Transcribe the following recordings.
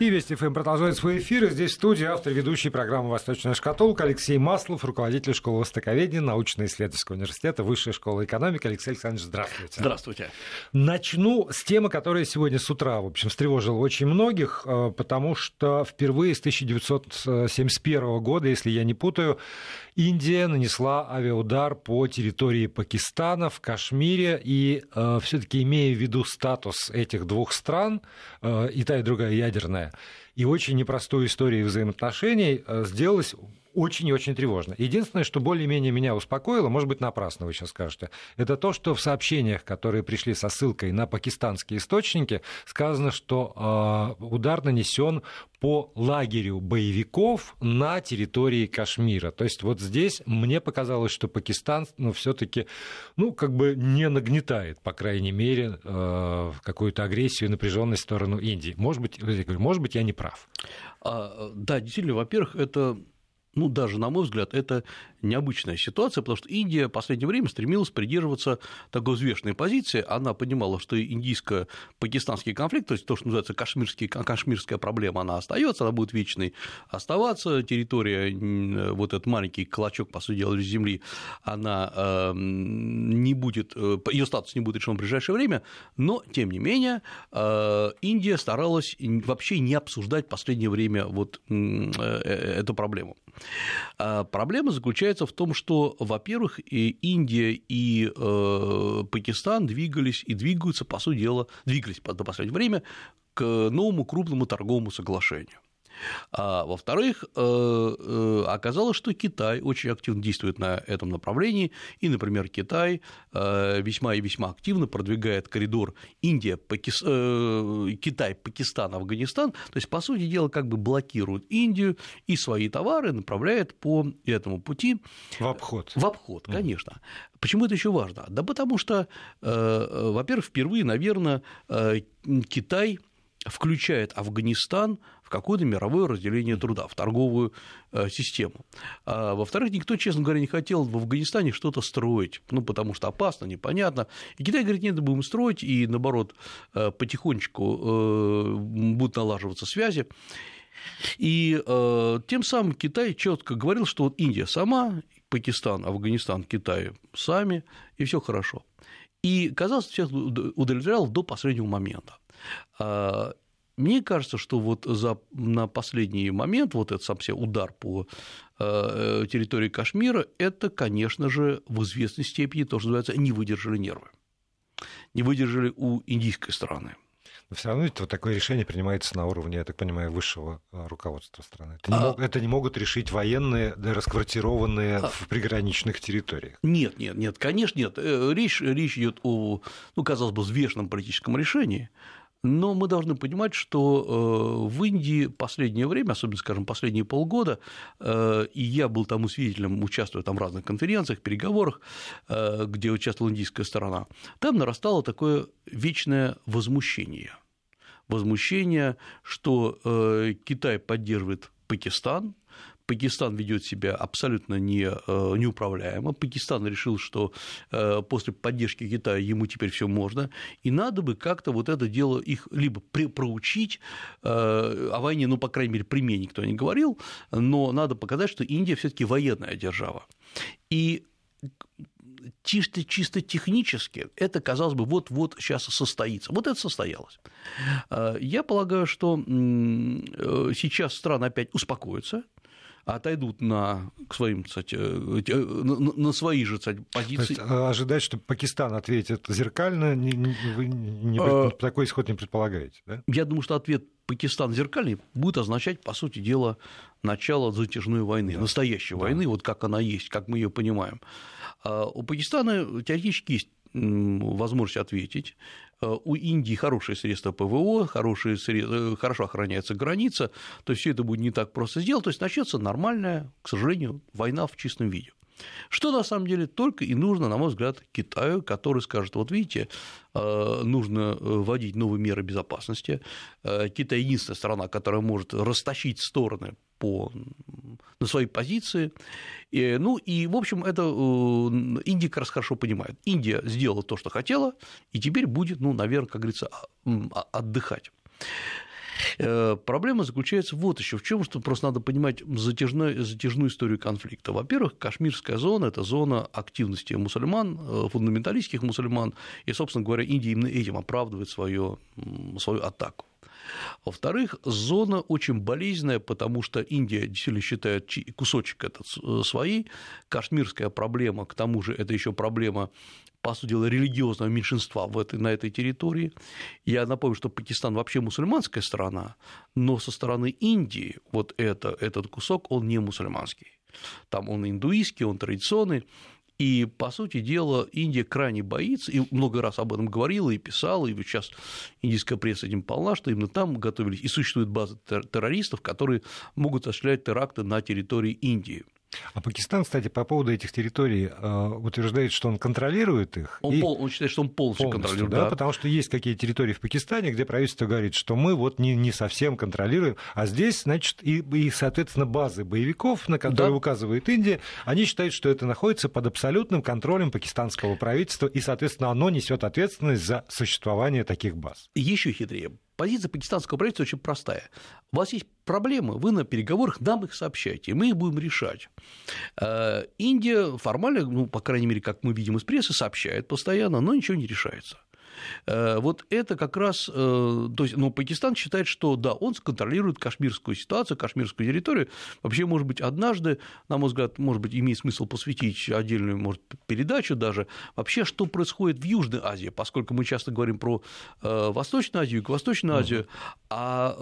И Вести ФМ продолжает свой эфир. здесь в студии автор ведущей программы «Восточная шкатулка» Алексей Маслов, руководитель школы востоковедения научно-исследовательского университета Высшая школа экономики. Алексей Александрович, здравствуйте. Здравствуйте. Начну с темы, которая сегодня с утра, в общем, встревожила очень многих, э, потому что впервые с 1971 года, если я не путаю, Индия нанесла авиаудар по территории Пакистана в Кашмире, и э, все-таки имея в виду статус этих двух стран, э, и та и другая ядерная, и очень непростую историю взаимоотношений, э, сделалось очень и очень тревожно. Единственное, что более-менее меня успокоило, может быть, напрасно вы сейчас скажете, это то, что в сообщениях, которые пришли со ссылкой на пакистанские источники, сказано, что э, удар нанесен по лагерю боевиков на территории Кашмира. То есть вот здесь мне показалось, что Пакистан ну, все-таки ну, как бы не нагнетает, по крайней мере, э, какую-то агрессию и напряженность в сторону Индии. Может быть, может быть, я не прав. А, да, действительно, во-первых, это ну, даже, на мой взгляд, это необычная ситуация, потому что Индия в последнее время стремилась придерживаться такой взвешенной позиции. Она понимала, что индийско-пакистанский конфликт, то есть то, что называется кашмирский, кашмирская проблема, она остается, она будет вечной оставаться. Территория, вот этот маленький клочок, по сути дела, земли, она эм, не будет, э, ее статус не будет решен в ближайшее время, но, тем не менее, э, Индия старалась вообще не обсуждать в последнее время вот э, эту проблему. А проблема заключается в том, что, во-первых, Индия и э, Пакистан двигались и двигаются, по сути дела, двигались до последнего время к новому крупному торговому соглашению. А, во-вторых, э, э, оказалось, что Китай очень активно действует на этом направлении, и, например, Китай э, весьма и весьма активно продвигает коридор Индия, Пакис... Китай, Пакистан, Афганистан, то есть, по сути дела, как бы блокирует Индию и свои товары направляет по этому пути в обход. В обход, конечно. Почему это еще важно? Да потому что, во-первых, впервые, наверное, Китай включает Афганистан в какое-то мировое разделение труда, в торговую э, систему. А, во-вторых, никто, честно говоря, не хотел в Афганистане что-то строить, ну, потому что опасно, непонятно. И Китай говорит, нет, будем строить, и, наоборот, э, потихонечку э, будут налаживаться связи. И э, тем самым Китай четко говорил, что вот Индия сама, Пакистан, Афганистан, Китай сами, и все хорошо. И, казалось, всех удовлетворял до последнего момента. Мне кажется, что вот за, на последний момент вот этот сам себе удар по э, территории Кашмира, это, конечно же, в известной степени то, что называется, не выдержали нервы. Не выдержали у индийской стороны. Но все равно это вот такое решение принимается на уровне, я так понимаю, высшего э, руководства страны. Это не, а... мог, это не могут решить военные, да, расквартированные а... в приграничных территориях. Нет, нет, нет, конечно, нет. Э, речь, речь идет о, ну, казалось бы, взвешенном политическом решении, но мы должны понимать, что э, в Индии последнее время, особенно, скажем, последние полгода, э, и я был тому свидетелем, участвуя там в разных конференциях, переговорах, э, где участвовала индийская сторона, там нарастало такое вечное возмущение. Возмущение, что Китай поддерживает Пакистан, Пакистан ведет себя абсолютно не, э, неуправляемо. Пакистан решил, что э, после поддержки Китая ему теперь все можно, и надо бы как-то вот это дело их либо проучить, э, о войне, ну, по крайней мере, при мне никто не говорил, но надо показать, что Индия все таки военная держава. И чисто, чисто технически это, казалось бы, вот-вот сейчас состоится. Вот это состоялось. Я полагаю, что сейчас страны опять успокоятся, отойдут на, к своим, кстати, э, на, на свои же кстати, позиции. То есть, э, ожидать, что Пакистан ответит зеркально, не, не, вы не, а, такой исход не предполагаете, да? Я думаю, что ответ Пакистан зеркальный будет означать, по сути дела, начало затяжной войны, да. настоящей да. войны, вот как она есть, как мы ее понимаем. А у Пакистана теоретически есть возможность ответить. Э, у Индии хорошие средства ПВО, хорошие средства, э, хорошо охраняется граница, то есть все это будет не так просто сделать, то есть начнется нормальная, к сожалению, война в чистом виде. Что на самом деле только и нужно, на мой взгляд, Китаю, который скажет, вот видите, э, нужно вводить новые меры безопасности. Китай единственная страна, которая может растащить стороны по, на свои позиции. И, ну и, в общем, это э, Индия как раз хорошо понимает. Индия сделала то, что хотела, и теперь будет, ну, наверное, как говорится, а, отдыхать. Э, проблема заключается вот еще в чем, что просто надо понимать затяжную, затяжную историю конфликта. Во-первых, Кашмирская зона – это зона активности мусульман, э, фундаменталистских мусульман, и, собственно говоря, Индия именно этим оправдывает свою, свою атаку. Во-вторых, зона очень болезненная, потому что Индия действительно считает кусочек этот э, своей. Кашмирская проблема, к тому же, это еще проблема по сути дела, религиозного меньшинства в этой, на этой территории. Я напомню, что Пакистан вообще мусульманская страна, но со стороны Индии вот это, этот кусок, он не мусульманский. Там он индуистский, он традиционный, и, по сути дела, Индия крайне боится, и много раз об этом говорила и писала, и сейчас индийская пресса этим полна, что именно там готовились, и существует база террористов, которые могут осуществлять теракты на территории Индии. А Пакистан, кстати, по поводу этих территорий э, утверждает, что он контролирует их. Он, и... пол, он считает, что он полностью, полностью контролирует. Да, да, потому что есть какие территории в Пакистане, где правительство говорит, что мы вот не, не совсем контролируем, а здесь, значит, и, и соответственно, базы боевиков, на которые да. указывает Индия, они считают, что это находится под абсолютным контролем пакистанского правительства, и, соответственно, оно несет ответственность за существование таких баз. Еще хитрее. Позиция пакистанского правительства очень простая. У вас есть проблемы, вы на переговорах нам их сообщаете, и мы их будем решать. Э, Индия формально, ну, по крайней мере, как мы видим из прессы, сообщает постоянно, но ничего не решается. Э, вот это как раз, э, то есть, ну, Пакистан считает, что да, он контролирует кашмирскую ситуацию, кашмирскую территорию. Вообще, может быть, однажды, на мой взгляд, может быть, имеет смысл посвятить отдельную, может, передачу даже, вообще, что происходит в Южной Азии, поскольку мы часто говорим про э, Восточную Азию, и Восточную Азию, а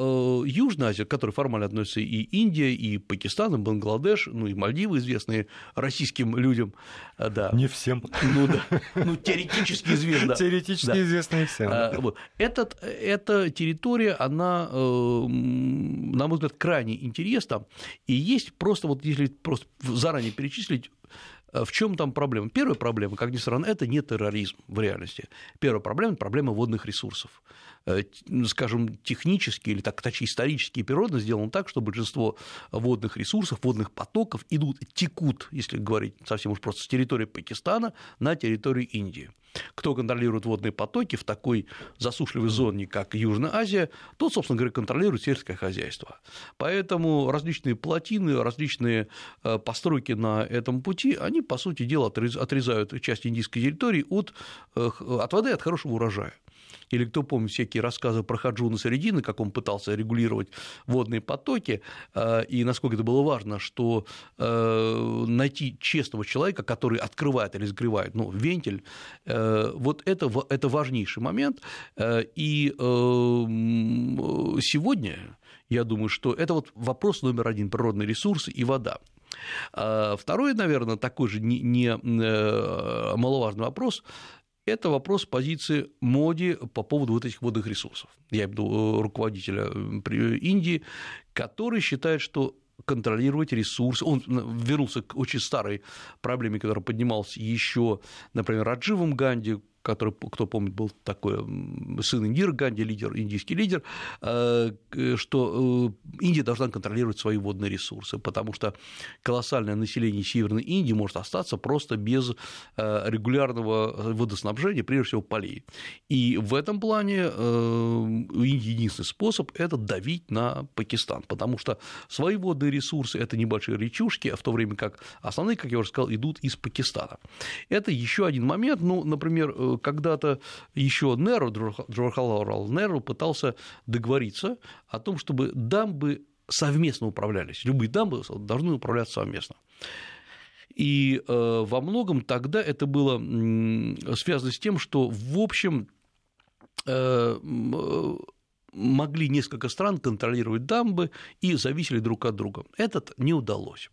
Южная Азия, к которой формально относятся и Индия, и Пакистан, и Бангладеш, ну и Мальдивы, известные российским людям, да. Не всем. Ну да, ну теоретически известно. Теоретически известные всем. А. Этот, эта территория, она, э, на мой взгляд, крайне интересна, и есть просто, вот если просто заранее перечислить, э, в чем там проблема? Первая проблема, как ни странно, это не терроризм в реальности. Первая проблема – проблема водных ресурсов. Э, скажем, технически или так, точнее, исторически и природно сделано так, что большинство водных ресурсов, водных потоков идут, текут, если говорить совсем уж просто, с территории Пакистана на территорию Индии. Кто контролирует водные потоки в такой засушливой зоне, как Южная Азия, тот, собственно говоря, контролирует сельское хозяйство. Поэтому различные плотины, различные э, постройки на этом пути, они, по сути дела, отрезают часть индийской территории от, э, от воды, от хорошего урожая. Или кто помнит всякие рассказы про Хаджуна Средины, как он пытался регулировать водные потоки, э, и насколько это было важно, что э, найти честного человека, который открывает или закрывает ну, вентиль, э, вот это, это важнейший момент. И сегодня, я думаю, что это вот вопрос номер один – природные ресурсы и вода. Второй, наверное, такой же не маловажный вопрос это вопрос позиции Моди по поводу вот этих водных ресурсов. Я имею в виду э, руководителя э, Индии, который считает, что контролировать ресурсы. Он вернулся к очень старой проблеме, которая поднималась еще, например, Радживом Ганди, который, кто помнит, был такой сын Индира Ганди, лидер, индийский лидер, э, что э, Индия должна контролировать свои водные ресурсы, потому что колоссальное население Северной Индии может остаться просто без э, регулярного водоснабжения, прежде всего полей. И в этом плане у Индии единственный способ – это давить на Пакистан, потому что свои водные ресурсы – это небольшие речушки, а в то время как основные, как я уже сказал, идут из Пакистана. Это еще один момент, ну, например, когда-то еще Неру, Джавахарлал Неру пытался договориться о том, чтобы дамбы совместно управлялись. Любые дамбы должны управляться совместно. И э, во многом тогда это было связано с тем, что, в общем, э, могли несколько стран контролировать дамбы и зависели друг от друга. Этот не удалось.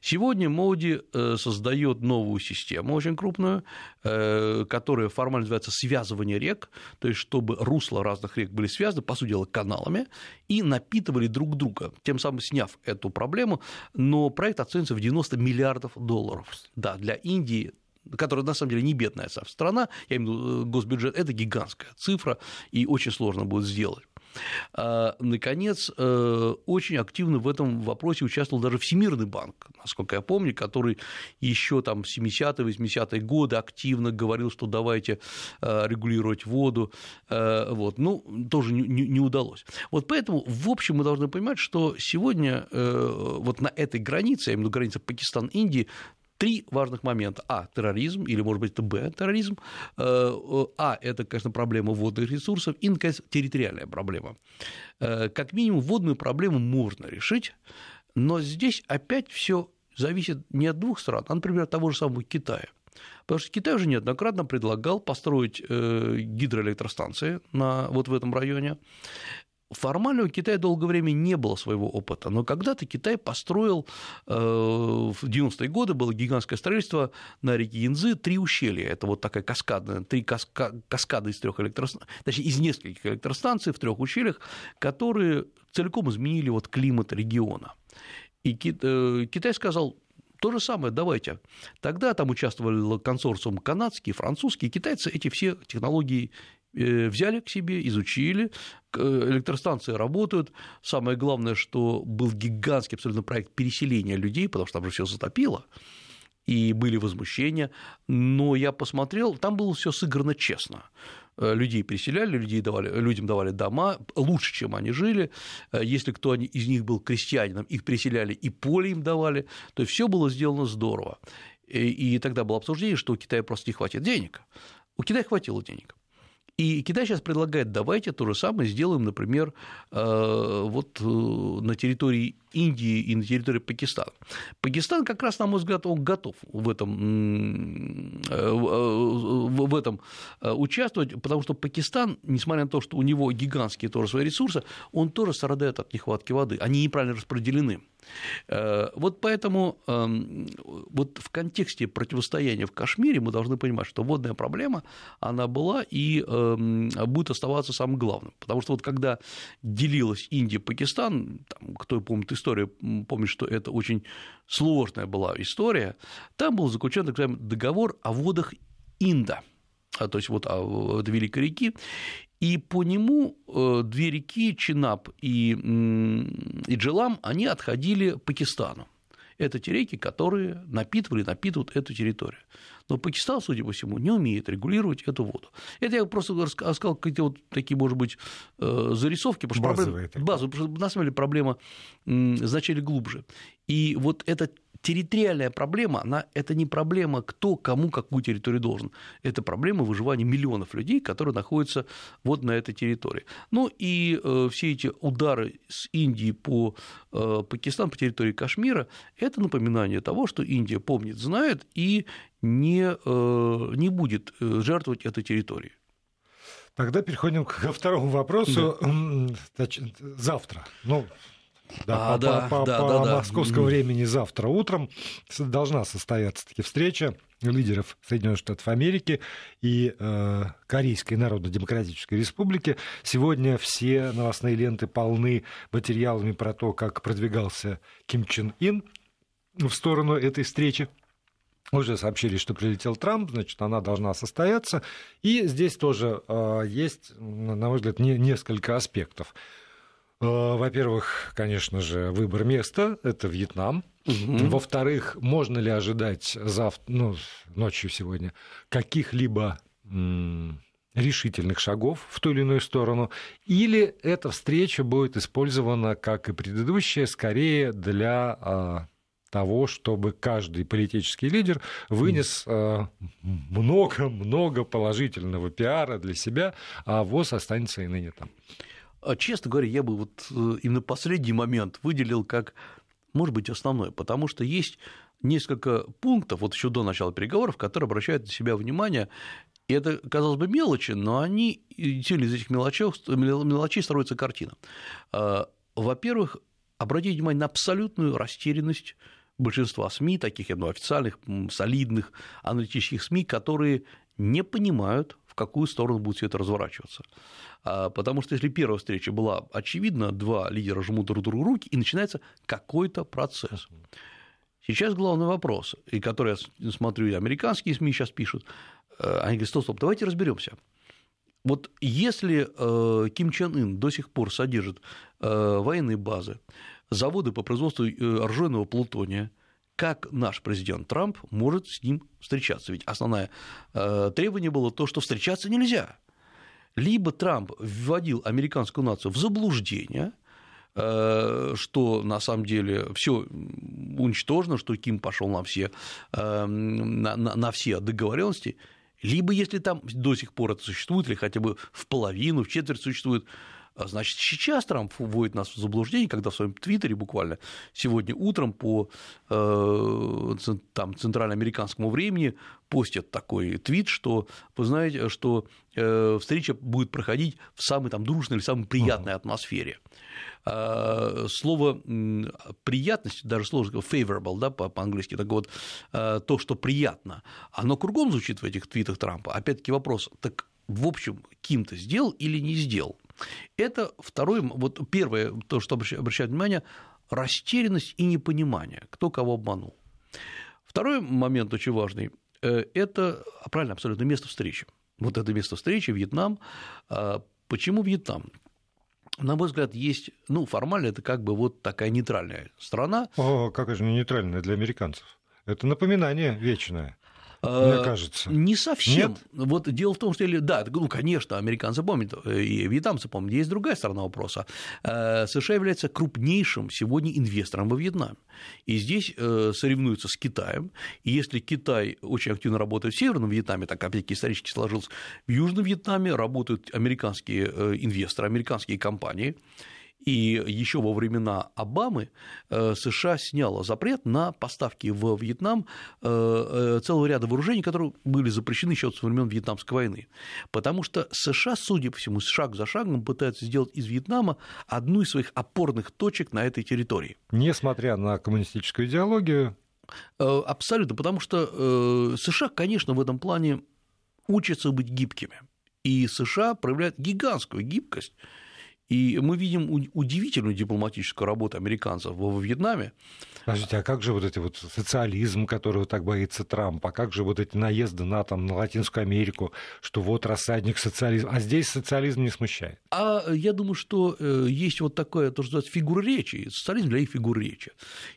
Сегодня Моди э, создает новую систему очень крупную, э, которая формально называется связывание рек, то есть чтобы русла разных рек были связаны, по сути дела, каналами, и напитывали друг друга, тем самым сняв эту проблему, но проект оценивается в 90 миллиардов долларов. Да, для Индии которая на самом деле не бедная страна, я имею в виду госбюджет, это гигантская цифра, и очень сложно будет сделать. А, наконец, э, очень активно в этом вопросе участвовал даже Всемирный банк, насколько я помню, который еще там в 70-е, 80-е годы активно говорил, что давайте э, регулировать воду, э, вот, ну, тоже не, удалось. Вот поэтому, в общем, мы должны понимать, что сегодня вот на этой границе, я имею в виду границе Пакистан-Индии, три важных момента. А – терроризм, или, может быть, это Б – терроризм. Э, а – это, конечно, проблема водных ресурсов, и, наконец, территориальная проблема. Э, как минимум, водную проблему можно решить, но здесь опять все зависит не от двух стран, а, например, от того же самого Китая. Потому что Китай уже неоднократно предлагал построить э, гидроэлектростанции на, вот в этом районе. Формально у Китая долгое время не было своего опыта, но когда-то Китай построил э, в 90-е годы было гигантское строительство на реке Янзы три ущелья. Это вот такая каскадная, три каска, каскады из трех электростанций, точнее, из нескольких электростанций в трех ущельях, которые целиком изменили вот климат региона. И э, Китай сказал, то же самое, давайте. Тогда там участвовали консорциум канадские, французские, китайцы эти все технологии взяли к себе, изучили, электростанции работают. Самое главное, что был гигантский абсолютно проект переселения людей, потому что там же все затопило, и были возмущения. Но я посмотрел, там было все сыграно честно э, людей переселяли, людей давали, людям давали дома лучше, чем они жили. Э, если кто из них был крестьянином, их переселяли и поле им давали. То все было сделано здорово. И тогда было обсуждение, что у Китая просто не хватит денег. У Китая хватило денег. И Китай сейчас предлагает, давайте то же самое сделаем, например, э, вот э, на территории Индии и на территории Пакистана. Пакистан как раз, на мой взгляд, он готов в этом, э, в этом участвовать, потому что Пакистан, несмотря на то, что у него гигантские тоже свои ресурсы, он тоже страдает от нехватки воды, они неправильно распределены. Вот поэтому эм, вот в контексте противостояния в Кашмире мы должны понимать, что водная проблема, она была и будет оставаться самым главным. Потому что вот когда делилась Индия и Пакистан, там, кто помнит историю, помнит, что это очень сложная была история, там был заключен так называемый договор о водах Инда, а, то есть вот от Великой реки, и по нему э, две реки Чинап и, и Джилам, они отходили Пакистану. Это те реки, которые напитывали, напитывают эту территорию. Но Пакистан, судя по всему, не умеет регулировать эту воду. Это я просто рассказал какие-то вот такие, может быть, э, зарисовки, потому что Базовые проблема, базовые, потому что на самом деле проблема значили глубже. И вот этот территориальная проблема, она, это не проблема, кто кому какую территорию должен. Это проблема выживания миллионов людей, которые находятся вот на этой территории. Ну и э, все эти удары с Индии по э, Пакистану, по территории Кашмира, это напоминание того, что Индия помнит, знает и не, э, не будет э, жертвовать этой территорией. Тогда переходим ко второму вопросу. Да. Завтра. Ну, да, а, по, да, по, да, по да, московскому да. времени завтра утром должна состояться таки встреча лидеров Соединенных Штатов Америки и э, Корейской Народно-Демократической Республики. Сегодня все новостные ленты полны материалами про то, как продвигался Ким Чен Ин в сторону этой встречи. Уже сообщили, что прилетел Трамп, значит, она должна состояться. И здесь тоже э, есть, на мой взгляд, не, несколько аспектов. Э, во-первых, конечно же, выбор места – это Вьетнам. Угу. Во-вторых, можно ли ожидать завтра, ну, ночью сегодня каких-либо решительных шагов в ту или иную сторону, или эта встреча будет использована, как и предыдущая, скорее для а, того, чтобы каждый политический лидер вынес много-много положительного пиара для себя, а ВОЗ останется и ныне там. А, честно говоря, я бы вот э, именно последний момент выделил как, может быть, основной, потому что есть несколько пунктов, вот еще до начала переговоров, которые обращают на себя внимание, и это, казалось бы, мелочи, но они, действительно, из этих мелочей, мелочей строится картина. А, во-первых, обратите внимание на абсолютную растерянность большинства СМИ, таких ну, официальных, солидных аналитических СМИ, которые не понимают, какую сторону будет все это разворачиваться. А, потому что если первая встреча была очевидна, два лидера жмут друг другу руки, и начинается какой-то процесс. Сейчас главный вопрос, и который я смотрю, и американские СМИ сейчас пишут, они говорят, стоп, стоп, давайте разберемся. Вот если Ким Чен Ын до сих пор содержит военные базы, заводы по производству ржаного плутония, как наш президент Трамп может с ним встречаться? Ведь основное требование было то, что встречаться нельзя – либо Трамп вводил американскую нацию в заблуждение, э, что на самом деле все уничтожено, что Ким пошел на все, э, на, на, на все договоренности, либо если там до сих пор это существует, или хотя бы в половину, в четверть существует, значит, сейчас Трамп вводит нас в заблуждение, когда в своем твиттере буквально сегодня утром по э, там, центральноамериканскому времени постят такой твит, что вы знаете, что э, встреча будет проходить в самой там дружной или самой приятной атмосфере. А, слово приятность, даже слово favorable, да, по-английски, так вот, э, то, что приятно, оно кругом звучит в этих твитах Трампа. Опять-таки вопрос, так в общем, Ким-то сделал или не сделал? Это второе, вот первое, то, что обращает внимание, растерянность и непонимание, кто кого обманул. Второй момент очень важный э, – это, правильно, абсолютно, место встречи. Вот это место встречи, Вьетнам. А почему Вьетнам? на мой взгляд, есть, ну, формально это как бы вот такая нейтральная страна. О, как же не нейтральная для американцев? Это напоминание вечное. Мне э, кажется. Не совсем. Нет? Вот дело в том, что, да, ну, конечно, американцы помнят, э, и вьетнамцы помнят, есть другая сторона вопроса. Э, США является крупнейшим сегодня инвестором во Вьетнаме. И здесь соревнуются с Китаем. И если Китай очень активно работает в Северном Вьетнаме, так опять-таки исторически сложилось, в Южном Вьетнаме работают американские инвесторы, американские компании. И еще во времена Обамы э, США сняла запрет на поставки в Вьетнам э, э, целого ряда вооружений, которые были запрещены еще с времен Вьетнамской войны. Потому что США, судя по всему, шаг за шагом пытаются сделать из Вьетнама одну из своих опорных точек на этой территории. Несмотря на коммунистическую идеологию. Абсолютно, потому что США, конечно, в этом плане учатся быть гибкими. И США проявляют гигантскую гибкость и мы видим удивительную дипломатическую работу американцев во Вьетнаме. Подождите, а как же вот эти вот социализм, которого так боится Трамп, а как же вот эти наезды на, там, на Латинскую Америку, что вот рассадник социализма, а здесь социализм не смущает? А я думаю, что э, есть вот такая, то, что называется, фигура речи, социализм для их фигур речи.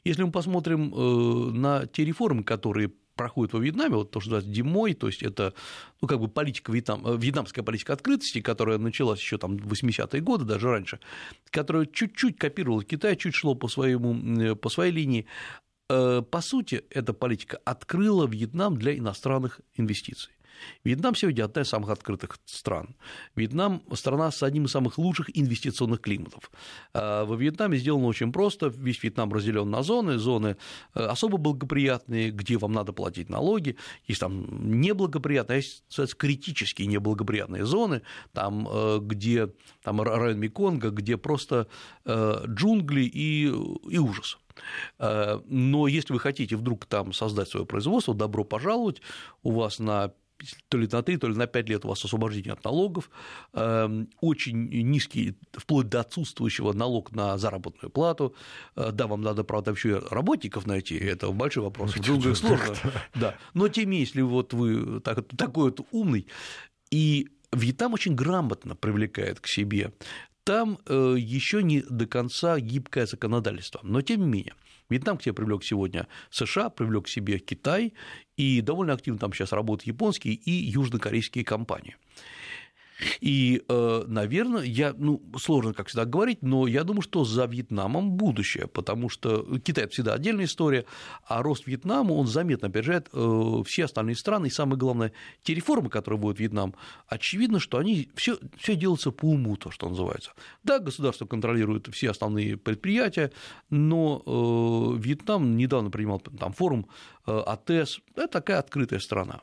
Если мы посмотрим э, на те реформы, которые проходит во Вьетнаме, вот то, что называется Димой, то есть это ну, как бы политика Вьетнам, э, вьетнамская политика открытости, которая началась еще там в 80-е годы, даже раньше, которая чуть-чуть копировала Китай, чуть шло по, своему, э, по своей линии. Э, по сути, эта политика открыла Вьетнам для иностранных инвестиций. Вьетнам сегодня одна из самых открытых стран. Вьетнам – страна с одним из самых лучших инвестиционных климатов. А, во Вьетнаме сделано очень просто. Весь Вьетнам разделен на зоны. Зоны э, особо благоприятные, где вам надо платить налоги. Есть там неблагоприятные, а есть кстати, критические неблагоприятные зоны, там, э, где там район Меконга, где просто э, джунгли и, и ужас. Но если вы хотите вдруг там создать свое производство, добро пожаловать, у вас на то ли на 3, то ли на 5 лет у вас освобождение от налогов, эм, очень низкий, вплоть до отсутствующего налог на заработную плату. Э, да, вам надо, правда, еще работников найти, это большой вопрос, в джунглях сложно. Да. Но тем не менее, если вот вы так, такой вот умный, и Вьетнам очень грамотно привлекает к себе там э, еще не до конца гибкое законодательство, но тем не менее. Вьетнам к себе привлек сегодня США, привлек к себе Китай, и довольно активно там сейчас работают японские и южнокорейские компании. И, э, наверное, я, ну, сложно, как всегда, говорить, но я думаю, что за Вьетнамом будущее, потому что Китай – это всегда отдельная история, а рост Вьетнама, он заметно опережает э, все остальные страны, и самое главное, те реформы, которые будет Вьетнам, очевидно, что они все, все делаются по уму, то, что называется. Да, государство контролирует все основные предприятия, но э, Вьетнам недавно принимал там форум АТЭС, это такая открытая страна.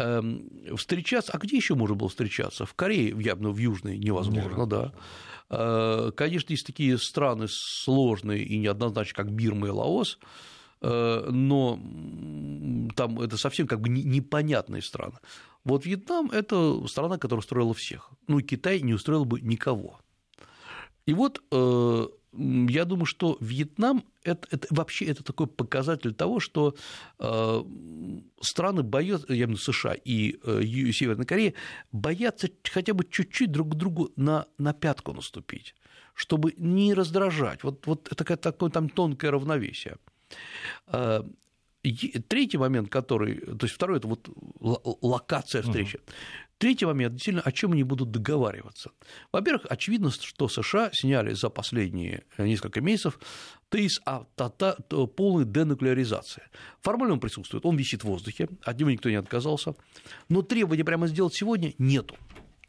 Эм, встречаться, а где еще можно было встречаться? В Корее, явно в Южной невозможно, да. Э, конечно, есть такие страны сложные и неоднозначные, как Бирма и Лаос, э, но там это совсем как бы непонятные страны. Вот Вьетнам – это страна, которая устроила всех. Ну, Китай не устроил бы никого. И вот э, я думаю, что Вьетнам это, это вообще это такой показатель того, что э, страны боятся, я имею в виду США и э, Северная Корея, боятся хотя бы чуть-чуть друг к другу на, на пятку наступить, чтобы не раздражать. Вот, вот это такое там тонкое равновесие. Э, третий момент, который, то есть второй, это вот локация встречи. Uh-huh. Третий момент, действительно, о чем они будут договариваться. Во-первых, очевидно, что США сняли за последние несколько месяцев тезис о полной денуклеаризации. Формально он присутствует, он висит в воздухе, от него никто не отказался, но требования прямо сделать сегодня нету.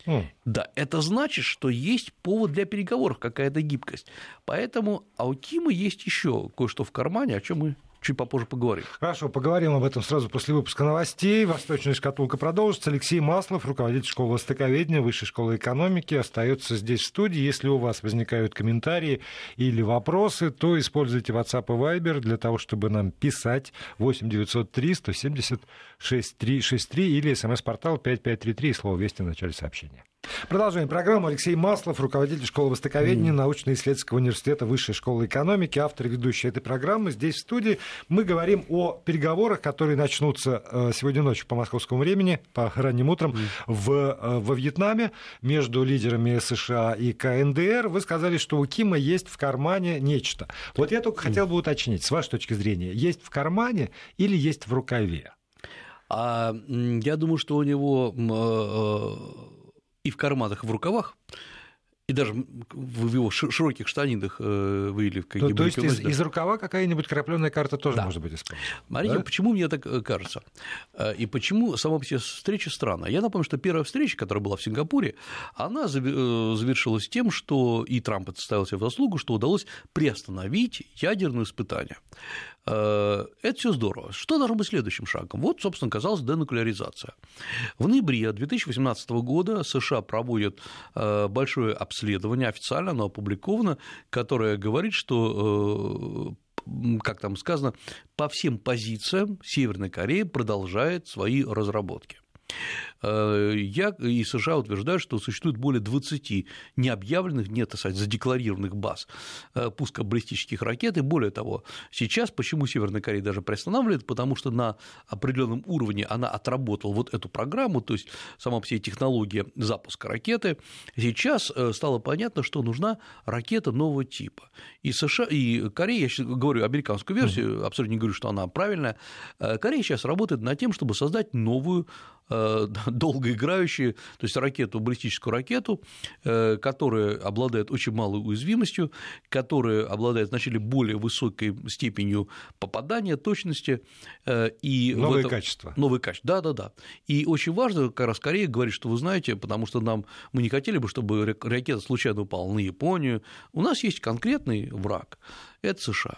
Mm. Да, это значит, что есть повод для переговоров, какая-то гибкость. Поэтому а у Кима есть еще кое-что в кармане, о чем мы чуть попозже поговорим. Хорошо, поговорим об этом сразу после выпуска новостей. Восточная шкатулка продолжится. Алексей Маслов, руководитель школы востоковедения Высшей школы экономики, остается здесь в студии. Если у вас возникают комментарии или вопросы, то используйте WhatsApp и Viber для того, чтобы нам писать 8 903 170 6363 или смс-портал 5533 и слово «Вести» в начале сообщения. Продолжаем программу. Алексей Маслов, руководитель школы востоковедения, mm. научно-исследовательского университета Высшей школы экономики, автор и ведущий этой программы. Здесь в студии мы говорим о переговорах, которые начнутся э, сегодня ночью по московскому времени, по ранним утрам, mm. в, э, во Вьетнаме между лидерами США и КНДР. Вы сказали, что у Кима есть в кармане нечто. Вот я только mm. хотел бы уточнить, с вашей точки зрения, есть в кармане или есть в рукаве? А, я думаю, что у него э, и в карманах, и в рукавах, и даже в его широких штанинах э, выявили какие То, то есть из, из рукава какая-нибудь крапленая карта тоже да. может быть использована? Смотрите, да? почему мне так э, кажется, э, и почему сама по себе встреча странная. Я напомню, что первая встреча, которая была в Сингапуре, она завершилась тем, что и Трамп это ставил себе в заслугу, что удалось приостановить ядерные испытания. Э, это все здорово. Что должно быть следующим шагом? Вот, собственно, казалось, денуклеаризация. В ноябре 2018 года США проводят э, большое обследование, официально оно опубликовано, которое говорит, что э, как там сказано, по всем позициям Северная Корея продолжает свои разработки. Э, я и США утверждают, что существует более 20 необъявленных, нет, так сказать, задекларированных баз э, пуска баллистических ракет. И более того, сейчас почему Северная Корея даже приостанавливает, потому что на определенном уровне она отработала вот эту программу, то есть сама по себе технология запуска ракеты. Сейчас э, стало понятно, что нужна ракета нового типа. И США, и Корея, я сейчас говорю американскую версию, абсолютно не говорю, что она правильная, Корея сейчас работает над тем, чтобы создать новую долгоиграющие, то есть ракету, баллистическую ракету, э, которая обладает очень малой уязвимостью, которая обладает вначале более высокой степенью попадания, точности. Э, и новые этом... качества. Новые качества, да-да-да. И очень важно, как раз Корея говорит, что вы знаете, потому что нам, мы не хотели бы, чтобы ракета случайно упала на Японию. У нас есть конкретный враг – это США.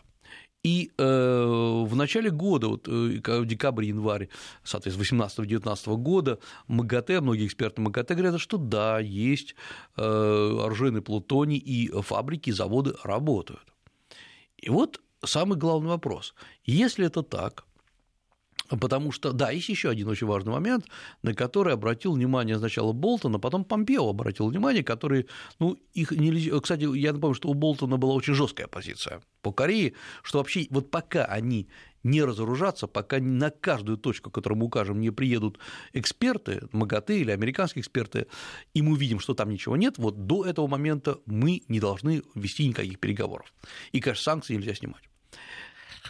И э, в начале года, вот, э, декабрь-январь, соответственно, 18-19 года, МАГАТЭ, многие эксперты МАГАТЭ говорят, что да, есть э, оружейный плутоний, и фабрики, и заводы работают. И вот самый главный вопрос. Если это так, Потому что, да, есть еще один очень важный момент, на который обратил внимание сначала Болтон, а потом Помпео обратил внимание, который, ну, их нельзя... Кстати, я напомню, что у Болтона была очень жесткая позиция по Корее, что вообще вот пока они не разоружатся, пока на каждую точку, которую мы укажем, не приедут эксперты, МАГАТЭ или американские эксперты, и мы увидим, что там ничего нет, вот до этого момента мы не должны вести никаких переговоров. И, конечно, санкции нельзя снимать.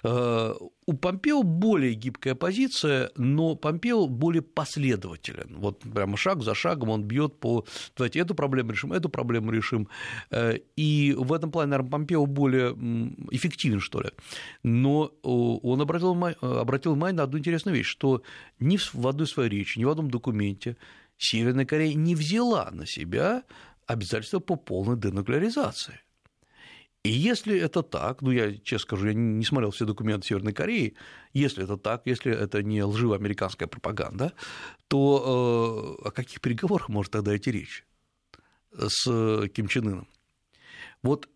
Э, у Помпео более гибкая позиция, но Помпео более последователен. Вот прямо шаг за шагом он бьет по давайте эту проблему решим, эту проблему решим. Э, и в этом плане, наверное, Помпео более эффективен, что ли. Но он обратил, обратил внимание на одну интересную вещь, что ни в одной своей речи, ни в одном документе Северная Корея не взяла на себя обязательства по полной денуклеаризации. И если это так, ну я честно скажу, я не смотрел все документы Северной Кореи, если это так, если это не лживая американская пропаганда, то э, о каких переговорах может тогда идти речь с Ким Чен Ыном? Вот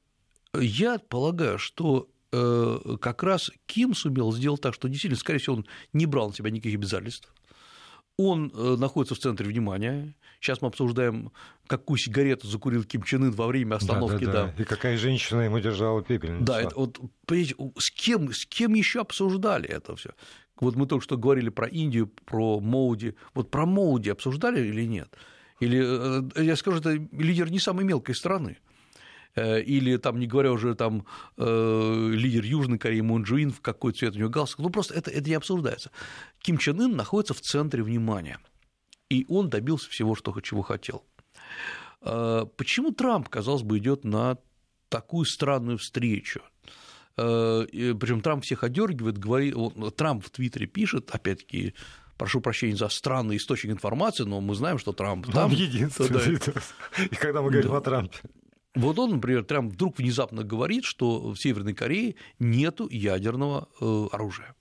я полагаю, что э, как раз Ким сумел сделать так, что действительно, скорее всего, он не брал на себя никаких обязательств, Он э, находится в центре внимания. Сейчас мы обсуждаем, какую сигарету закурил Ким Чен Ын во время остановки. Да, да, да. И какая женщина ему держала пепельницу. Да, это, вот, с кем, с кем еще обсуждали это все? Вот мы только что говорили про Индию, про Моуди. Вот про Моуди обсуждали или нет? Или, э, я скажу, это лидер не самой мелкой страны. Э, или там, не говоря уже там э, лидер Южной Кореи Мун Джуин, в какой цвет у него галстук, ну просто это, это не обсуждается. Ким Чен Ын находится в центре внимания, и он добился всего, что, чего хотел. Почему Трамп, казалось бы, идет на такую странную встречу? Причем Трамп всех одергивает, говорит, Трамп в Твиттере пишет, опять-таки, прошу прощения за странный источник информации, но мы знаем, что Трамп там. Он единственный. Да. И когда мы говорим да. о Трампе. Вот он, например, Трамп вдруг внезапно говорит, что в Северной Корее нет ядерного э, оружия.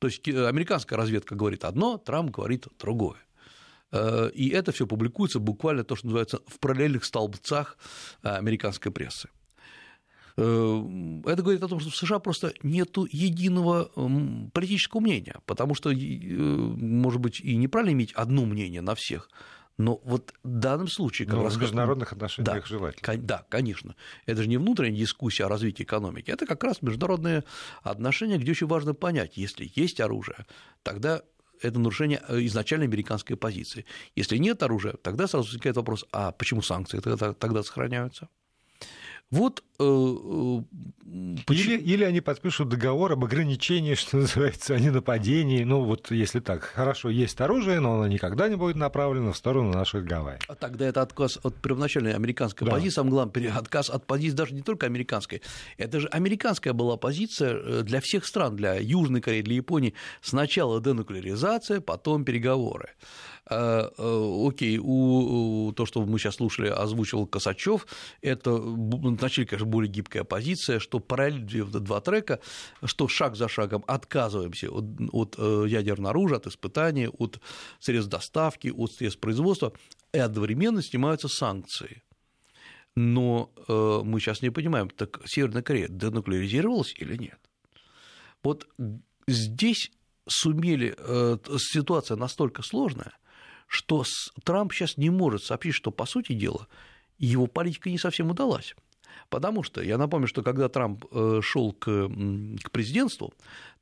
То есть американская разведка говорит одно, Трамп говорит другое. Э, и это все публикуется буквально то, что называется в параллельных столбцах э, американской прессы. Э, это говорит о том, что в США просто нет единого политического мнения, потому что, может быть, и неправильно иметь одно мнение на всех, но вот в данном случае... Как Но раз в международных отношениях да, желательно. Да, конечно. Это же не внутренняя дискуссия о развитии экономики, это как раз международные отношения, где очень важно понять, если есть оружие, тогда это нарушение э, изначальной американской позиции. Если нет оружия, тогда сразу возникает вопрос, а почему санкции тогда, тогда сохраняются? Вот э, э, или, или они подпишут договор об ограничении, что называется, о ненападении. Ну, вот если так, хорошо, есть оружие, но оно никогда не будет направлено в сторону наших Гавайи. А тогда это отказ от первоначальной американской да. позиции, главное, отказ от позиции даже не только американской. Это же американская была позиция э, для всех стран, для Южной Кореи, для Японии. Сначала денуклеаризация, потом переговоры. Э, э, окей, у, то, что мы сейчас слушали, озвучил Косачев, это вначале, конечно, более гибкая позиция, что параллельно два трека, что шаг за шагом отказываемся от, от э, ядерного оружия, от испытаний, от средств доставки, от средств производства, и одновременно снимаются санкции. Но мы сейчас не понимаем, так Северная Корея денуклеаризировалась или нет? Вот здесь сумели, ситуация настолько сложная, что Трамп сейчас не может сообщить, что, по сути дела, его политика не совсем удалась. Потому что, я напомню, что когда Трамп э, шел к, к президентству,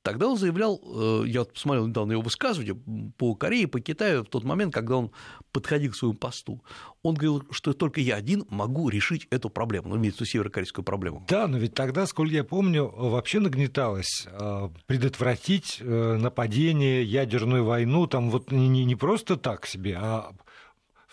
тогда он заявлял, э, я посмотрел недавно его высказывание по Корее, по Китаю, в тот момент, когда он подходил к своему посту, он говорил, что только я один могу решить эту проблему, ну, имеется в виду северокорейскую проблему. Да, но ведь тогда, сколько я помню, вообще нагнеталось э, предотвратить нападение, ядерную войну, там вот не, не просто так себе, а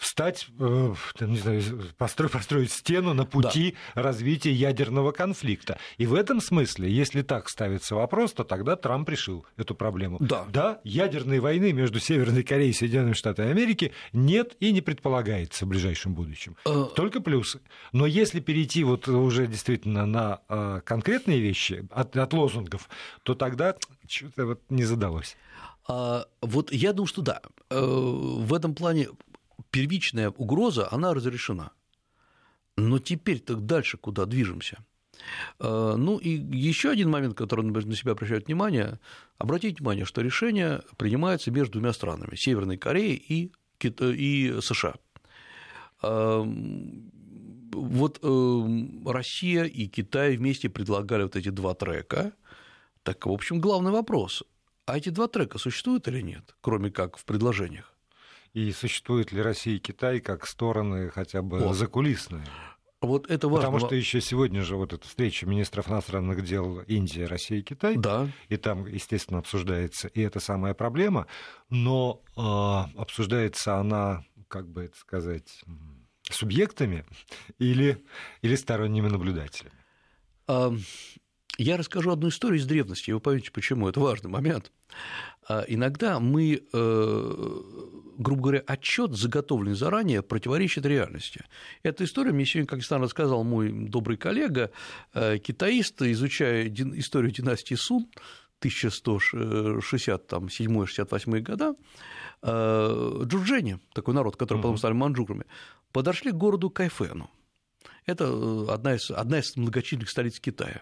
встать, э, не знаю, построить, построить стену на пути да. развития ядерного конфликта. И в этом смысле, если так ставится вопрос, то тогда Трамп решил эту проблему. Да, да ядерной войны между Северной Кореей и Соединенными Штатами Америки нет и не предполагается в ближайшем будущем. Э... Только плюсы. Но если перейти вот уже действительно на э, конкретные вещи от, от лозунгов, то тогда что-то вот не задалось. А, вот я думаю, что да. Э, в этом плане первичная угроза, она разрешена. Но теперь-то дальше куда движемся? Э, ну и еще один момент, который на себя обращает внимание, обратите внимание, что решение принимается между двумя странами – Северной Кореей и, и США. Э, вот э, Россия и Китай вместе предлагали вот эти два трека. Так, в общем, главный вопрос – а эти два трека существуют или нет, кроме как в предложениях? И существуют ли Россия и Китай как стороны хотя бы вот. закулисные? Вот это важно. Потому что еще сегодня же вот эта встреча министров иностранных дел Индия, Россия и Китай. Да. И там, естественно, обсуждается и эта самая проблема, но э, обсуждается она, как бы это сказать, субъектами или, или сторонними наблюдателями. Я расскажу одну историю из древности, вы поймете, почему, это важный момент. А, иногда мы, э, грубо говоря, отчет, заготовленный заранее, противоречит реальности. Эта история мне сегодня, как ни рассказал мой добрый коллега, э, китаист, изучая историю династии Сун, 1167-68 года, э, джурджени, такой народ, который потом стали манчжурами, подошли к городу Кайфену. Это одна из, одна из многочисленных столиц Китая.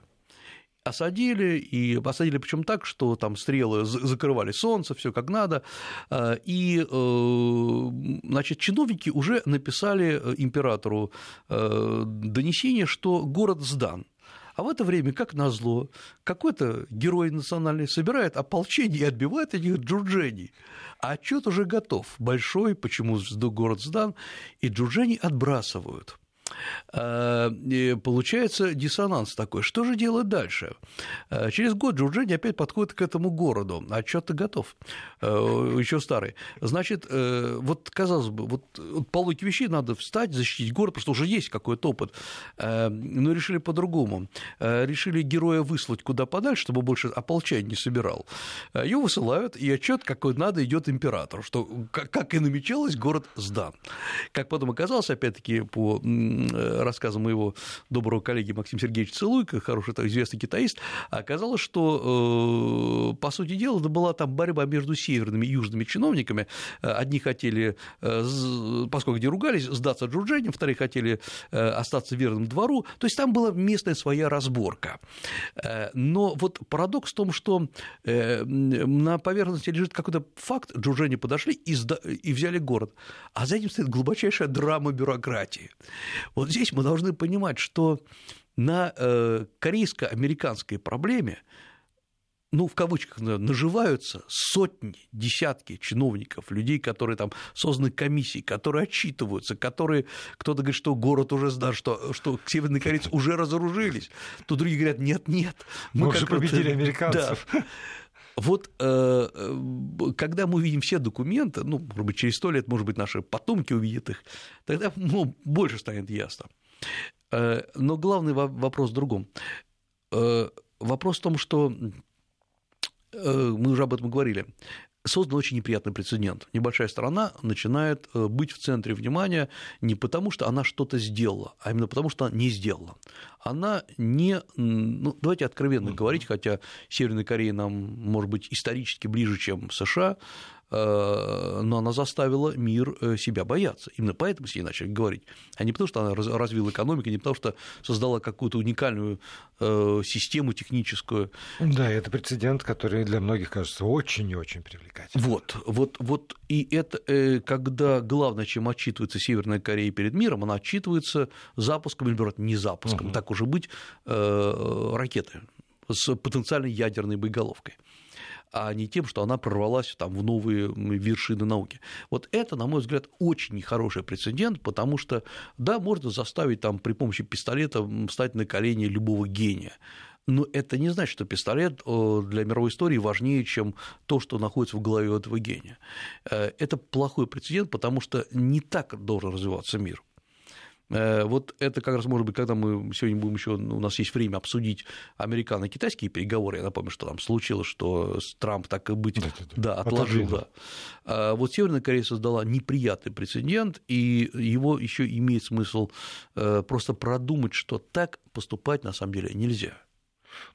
Осадили, и посадили причем так, что там стрелы закрывали солнце, все как надо, э, и, э, значит, чиновники уже написали э, императору донесение, что город сдан. А в это время, как назло, какой-то герой национальный собирает ополчение и отбивает этих джурджений. А отчет уже готов. Большой, почему город сдан, и джурджений отбрасывают. Э, получается диссонанс такой. Что же делать дальше? Э, через год Джорджини опять подходит к этому городу. Отчет-то готов, э, еще старый. Значит, вот казалось бы, вот по логике вещей надо встать, защитить город, потому что уже есть какой-то опыт. Но решили по-другому. Решили героя выслать куда подальше, чтобы больше ополчать не собирал. Его высылают, и отчет какой надо идет императору, что, как и намечалось, город сдан. Как потом оказалось, опять-таки, по рассказа моего доброго коллеги Максима Сергеевича Целуйка, хороший известный китаист, оказалось, что, э, по сути дела, это была там борьба между северными и южными чиновниками. Одни хотели, э, поскольку где ругались, сдаться Джурджане, вторые хотели э, остаться верным двору. То есть там была местная своя разборка. Но вот парадокс в том, что на поверхности лежит какой-то факт, Джурджане подошли и, и взяли город, а за этим стоит глубочайшая драма бюрократии. Вот здесь мы должны понимать, что на э, корейско-американской проблеме ну, в кавычках, наживаются сотни, десятки чиновников, людей, которые там созданы комиссии, которые отчитываются, которые, кто-то говорит, что город уже сдан, что, что северные корейцы уже разоружились, то другие говорят, нет-нет. Мы, мы уже победили американцев. Да. Вот э, когда мы увидим все документы, ну, может быть, через сто лет, может быть, наши потомки увидят их, тогда ну, больше станет ясно. Э, но главный вопрос в другом. Э, вопрос в том, что мы уже об этом говорили создан очень неприятный прецедент. Небольшая страна начинает э, быть в центре внимания не потому, что она что-то сделала, а именно потому, что она не сделала. Она не... Ну, давайте откровенно говорить, хотя Северная Корея нам, может быть, исторически ближе, чем США, но она заставила мир э, себя бояться. Именно поэтому с ней начали говорить. А не потому, что она развила экономику, не потому, что создала какую-то уникальную э, систему техническую. Да, это прецедент, который для многих кажется очень и очень привлекательным. Вот, вот, вот. И это когда главное, чем отчитывается Северная Корея перед миром, она отчитывается запуском, или, наоборот, не запуском, угу. так уже быть, ракеты с потенциальной ядерной боеголовкой а не тем, что она прорвалась там, в новые вершины науки. Вот это, на мой взгляд, очень нехороший прецедент, потому что, да, можно заставить там, при помощи пистолета встать на колени любого гения, но это не значит, что пистолет для мировой истории важнее, чем то, что находится в голове этого гения. Э, это плохой прецедент, потому что не так должен развиваться мир. Э, вот это как раз может быть, когда мы сегодня будем еще, ну, у нас есть время обсудить американо-китайские переговоры. Я напомню, что там случилось, что Трамп так и быть, да, да, да. да отложил, да. А вот Северная Корея создала неприятный прецедент, и его еще имеет смысл э, просто продумать, что так поступать на самом деле нельзя.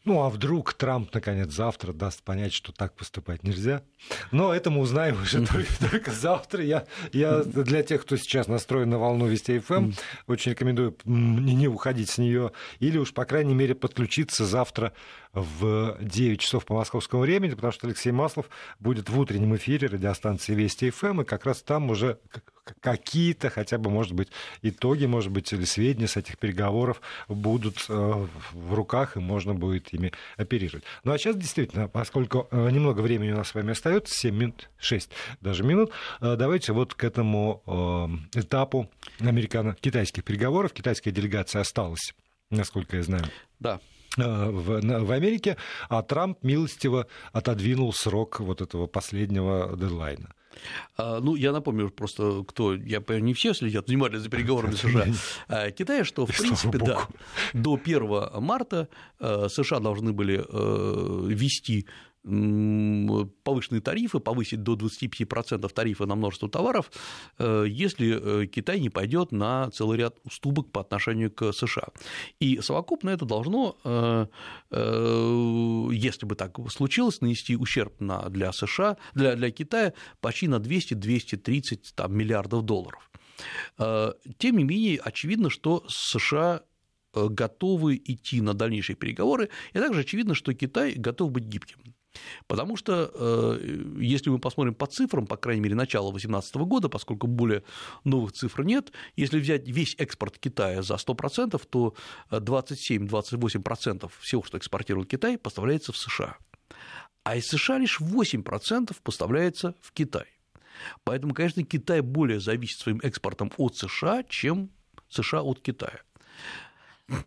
Ну, а вдруг Трамп, наконец, завтра даст понять, что так поступать нельзя? Но это мы узнаем уже только, только завтра. Я, я для тех, кто сейчас настроен на волну Вести ФМ, эм, очень рекомендую не, не уходить с нее или уж, по крайней мере, подключиться завтра в 9 часов по московскому времени, потому что Алексей Маслов будет в утреннем эфире радиостанции Вести ФМ, эм, и как раз там уже какие-то хотя бы, может быть, итоги, может быть, или сведения с этих переговоров будут э, в руках, и можно будет ими оперировать. Ну а сейчас действительно, поскольку э, немного времени у нас с вами остается, 7 минут, 6 даже минут, э, давайте вот к этому этапу американо-китайских переговоров. Китайская делегация осталась, насколько я знаю. Да в, в Америке, а Трамп милостиво отодвинул срок вот этого последнего дедлайна. А, ну, я напомню просто, кто, я понимаю, не все следят внимательно за переговорами США, а, Китая, что, в принципе, да, до 1 марта а, США должны были э, ввести повышенные тарифы, повысить до 25% тарифа на множество товаров, э, если э, Китай не пойдет на целый ряд уступок по отношению к США. И совокупно это должно, э, если бы так случилось, нанести ущерб для США, для, для Китая почти на 200-230 миллиардов долларов. Тем не менее, очевидно, что США готовы идти на дальнейшие переговоры, и также очевидно, что Китай готов быть гибким. Потому что, э, если мы посмотрим по цифрам, по крайней мере, начала 2018 года, поскольку более новых цифр нет, если взять весь экспорт Китая за 100%, то 27-28% всего, что экспортирует Китай, поставляется в США. А из США лишь 8% поставляется в Китай. Поэтому, конечно, Китай более зависит своим экспортом от США, чем США от Китая.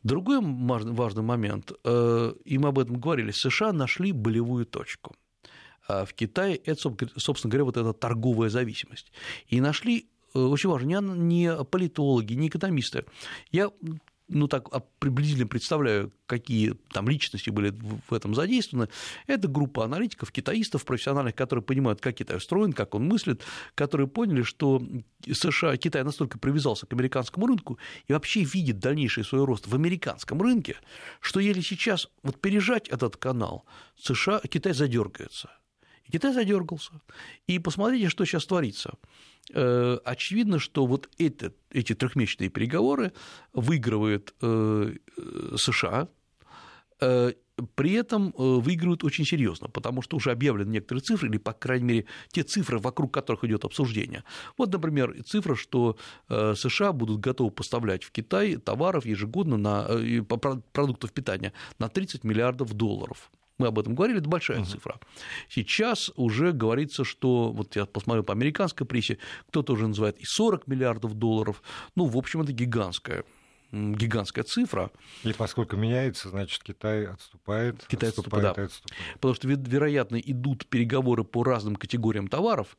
Другой важный момент, э, и мы об этом говорили, США нашли болевую точку. А в Китае это, собственно говоря, вот эта торговая зависимость. И нашли э, очень важно, не политологи, не экономисты. Я ну так приблизительно представляю, какие там личности были в этом задействованы, это группа аналитиков, китаистов, профессиональных, которые понимают, как Китай устроен, как он мыслит, которые поняли, что США, Китай настолько привязался к американскому рынку и вообще видит дальнейший свой рост в американском рынке, что если сейчас вот пережать этот канал, США, Китай задергается. И Китай задергался. И посмотрите, что сейчас творится. Э, очевидно, что вот это, эти трехмесячные переговоры выигрывает э, США, э, при этом выигрывают очень серьезно, потому что уже объявлены некоторые цифры, или, по крайней мере, те цифры, вокруг которых идет обсуждение. Вот, например, цифра, что США будут готовы поставлять в Китай товаров ежегодно на продуктов питания на 30 миллиардов долларов мы об этом говорили, это большая uh-huh. цифра. Сейчас уже говорится, что, вот я посмотрел по американской прессе, кто-то уже называет и 40 миллиардов долларов, ну, в общем, это гигантская гигантская цифра. И поскольку меняется, значит, Китай отступает, Китай отступает, отступает, да. отступает. Потому что, вероятно, идут переговоры по разным категориям товаров,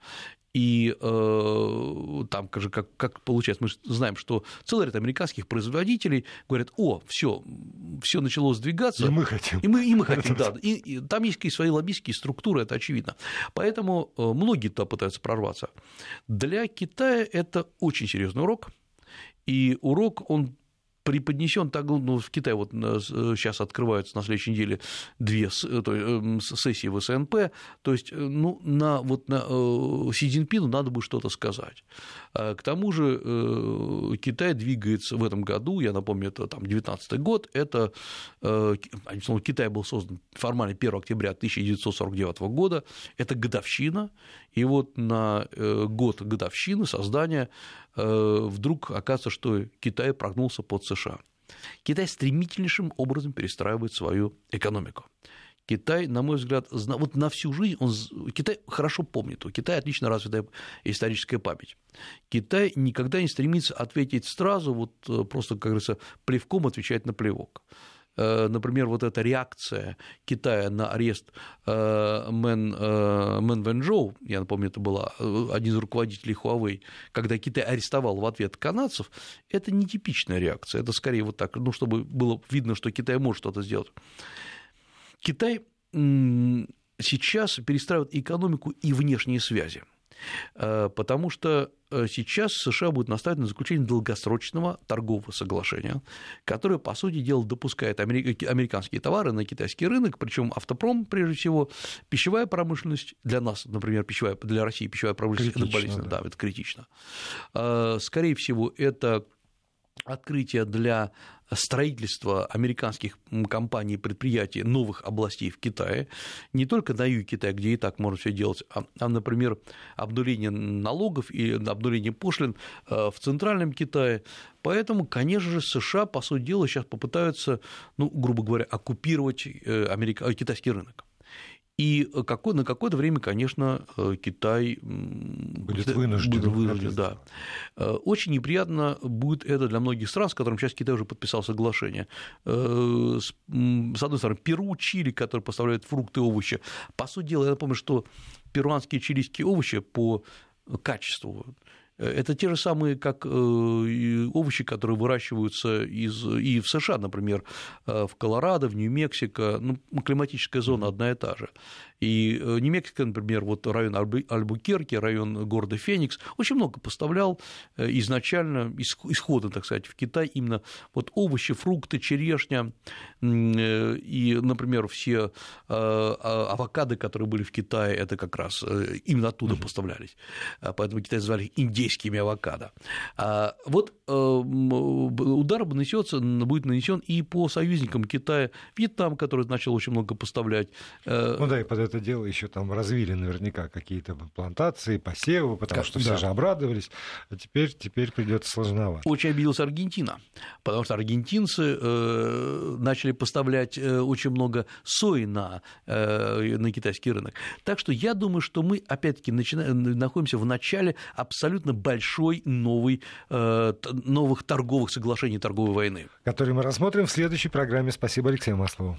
и э, там, как, как, как получается, мы знаем, что целый ряд американских производителей говорят, о, все, все начало сдвигаться. И мы хотим. И мы, и мы хотим, да. И, и там есть какие свои лоббистские структуры, это очевидно. Поэтому э, многие туда пытаются прорваться. Для Китая это очень серьезный урок. И урок, он преподнесен так, ну, в Китае вот сейчас э, открываются на следующей неделе две э, сессии в СНП, то есть, э, ну, на, вот на Си Цзиньпину надо бы что-то сказать. А к тому же Китай двигается в этом году, я напомню, это там 19 год, это Китай был создан формально 1 октября 1949 года, это годовщина, и вот на год годовщины создания вдруг оказывается, что Китай прогнулся под США США. Китай стремительнейшим образом перестраивает свою экономику. Китай, на мой взгляд, вот на всю жизнь, он, Китай хорошо помнит, у Китая отлично развитая историческая память. Китай никогда не стремится ответить сразу, вот э, просто, как говорится, плевком отвечать на плевок. Э, например, вот эта реакция Китая на арест э, Мэн, э, Мэн Ваньчжоу, я напомню, это была один из руководителей Huawei, когда Китай арестовал в ответ канадцев, это нетипичная реакция, это скорее вот так, ну, чтобы было видно, что Китай может что-то сделать. Китай сейчас перестраивает экономику и внешние связи. Э, потому что э, сейчас США будет настаивать на заключении долгосрочного торгового соглашения, которое, по сути дела, допускает американские товары на китайский рынок, причем автопром, прежде всего, пищевая промышленность, для нас, например, пищевая, для России пищевая промышленность критично, это болезненно, да. да, это критично. Э, скорее всего, это открытие для строительства американских компаний и предприятий новых областей в Китае, не только на юге Китая, где и так можно все делать, а, а, например, обнуление налогов и обнуление пошлин э, в центральном Китае. Поэтому, конечно же, США, по сути дела, сейчас попытаются, ну, грубо говоря, оккупировать э, америка... китайский рынок. И какой, на какое-то время, конечно, э, Китай будет вынужден. Будет вынужден да. Э, очень неприятно будет это для многих стран, с которыми сейчас Китай уже подписал соглашение. Э, с одной стороны, Перу, Чили, которые поставляют фрукты и овощи. По сути дела, я напомню, что перуанские и чилийские овощи по качеству это те же самые, как э, овощи, которые выращиваются из, и в США, например, э, в Колорадо, в Нью-Мексико, ну, климатическая зона одна и та же. И э, Нью-Мексико, например, вот район Альбукерки, район города Феникс, очень много поставлял изначально, исходно, так сказать, в Китай именно вот овощи, фрукты, черешня, и, например, все а, авокады, которые были в Китае, это как раз именно оттуда поставлялись. Поэтому Китай звали их индейскими авокадо. А вот э, удар нанесется, будет нанесен и по союзникам Китая, Вьетнам, который начал очень много поставлять. Ну да, и под это дело еще там развили наверняка какие-то плантации, посевы, потому как, что все да. же обрадовались, а теперь, теперь придется сложновато. Очень обиделась Аргентина, потому что аргентинцы э, начали поставлять э, очень много сои на, э, на китайский рынок. Так что я думаю, что мы опять-таки начинаем, находимся в начале абсолютно большой новой, новых торговых соглашений, торговой войны. Которые мы рассмотрим в следующей программе. Спасибо Алексею Маслову.